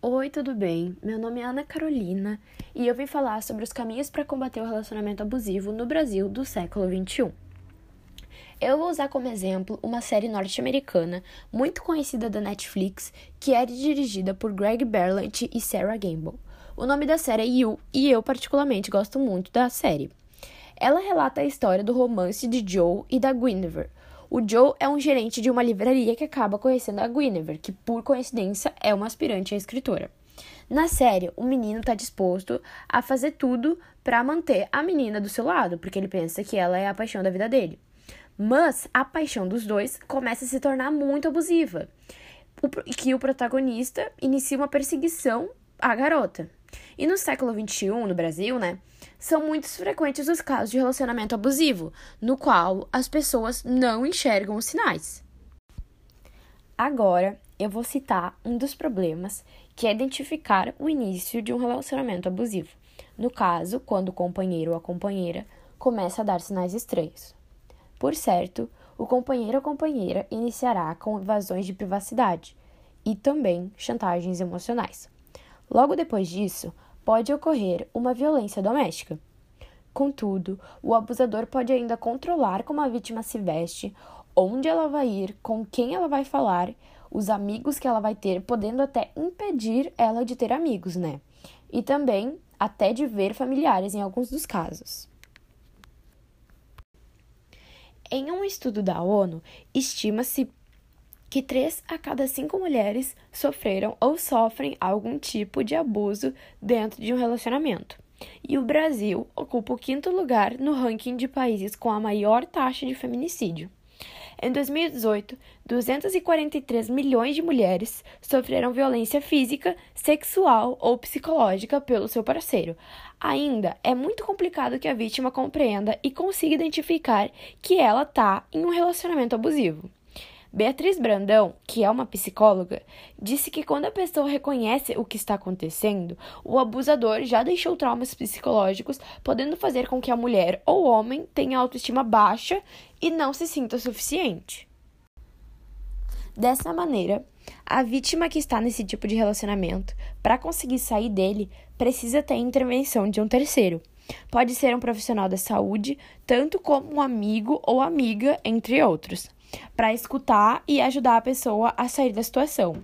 Oi, tudo bem? Meu nome é Ana Carolina e eu vim falar sobre os caminhos para combater o relacionamento abusivo no Brasil do século XXI. Eu vou usar como exemplo uma série norte-americana muito conhecida da Netflix que é dirigida por Greg Berlanti e Sarah Gamble. O nome da série é You e eu, particularmente, gosto muito da série. Ela relata a história do romance de Joe e da Guinevere, o Joe é um gerente de uma livraria que acaba conhecendo a Guinevere, que por coincidência é uma aspirante a escritora. Na série, o menino está disposto a fazer tudo para manter a menina do seu lado, porque ele pensa que ela é a paixão da vida dele. Mas a paixão dos dois começa a se tornar muito abusiva, que o protagonista inicia uma perseguição à garota. E no século XXI, no Brasil, né, são muito frequentes os casos de relacionamento abusivo, no qual as pessoas não enxergam os sinais. Agora, eu vou citar um dos problemas, que é identificar o início de um relacionamento abusivo. No caso, quando o companheiro ou a companheira começa a dar sinais estranhos. Por certo, o companheiro ou companheira iniciará com invasões de privacidade e também chantagens emocionais. Logo depois disso, pode ocorrer uma violência doméstica. Contudo, o abusador pode ainda controlar como a vítima se veste, onde ela vai ir, com quem ela vai falar, os amigos que ela vai ter, podendo até impedir ela de ter amigos, né? E também até de ver familiares em alguns dos casos. Em um estudo da ONU, estima-se que três a cada cinco mulheres sofreram ou sofrem algum tipo de abuso dentro de um relacionamento. E o Brasil ocupa o quinto lugar no ranking de países com a maior taxa de feminicídio. Em 2018, 243 milhões de mulheres sofreram violência física, sexual ou psicológica pelo seu parceiro. Ainda é muito complicado que a vítima compreenda e consiga identificar que ela está em um relacionamento abusivo. Beatriz Brandão, que é uma psicóloga, disse que quando a pessoa reconhece o que está acontecendo, o abusador já deixou traumas psicológicos, podendo fazer com que a mulher ou homem tenha autoestima baixa e não se sinta o suficiente. Dessa maneira, a vítima que está nesse tipo de relacionamento, para conseguir sair dele, precisa ter a intervenção de um terceiro. Pode ser um profissional da saúde, tanto como um amigo ou amiga, entre outros para escutar e ajudar a pessoa a sair da situação.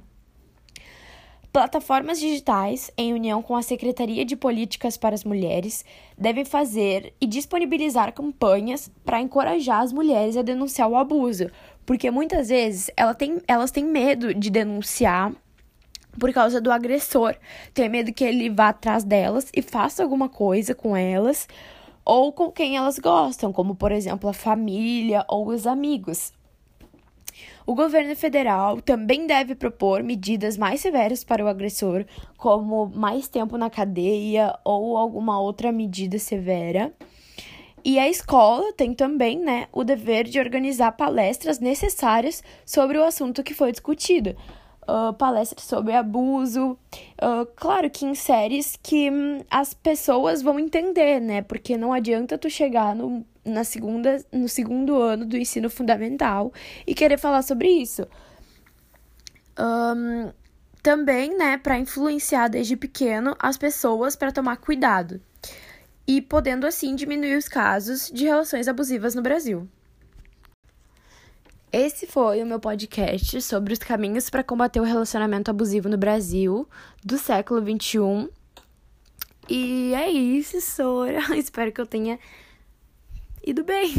Plataformas digitais, em união com a Secretaria de Políticas para as Mulheres, devem fazer e disponibilizar campanhas para encorajar as mulheres a denunciar o abuso, porque muitas vezes ela tem, elas têm medo de denunciar por causa do agressor, tem medo que ele vá atrás delas e faça alguma coisa com elas ou com quem elas gostam, como por exemplo a família ou os amigos. O governo federal também deve propor medidas mais severas para o agressor, como mais tempo na cadeia ou alguma outra medida severa. E a escola tem também né, o dever de organizar palestras necessárias sobre o assunto que foi discutido. Uh, palestras sobre abuso. Uh, claro que em séries que hum, as pessoas vão entender, né? Porque não adianta tu chegar no na segunda, no segundo ano do ensino fundamental e querer falar sobre isso. Um, também, né, para influenciar desde pequeno as pessoas para tomar cuidado e podendo assim diminuir os casos de relações abusivas no Brasil. Esse foi o meu podcast sobre os caminhos para combater o relacionamento abusivo no Brasil do século 21. E é isso, Sora. Espero que eu tenha e do bem.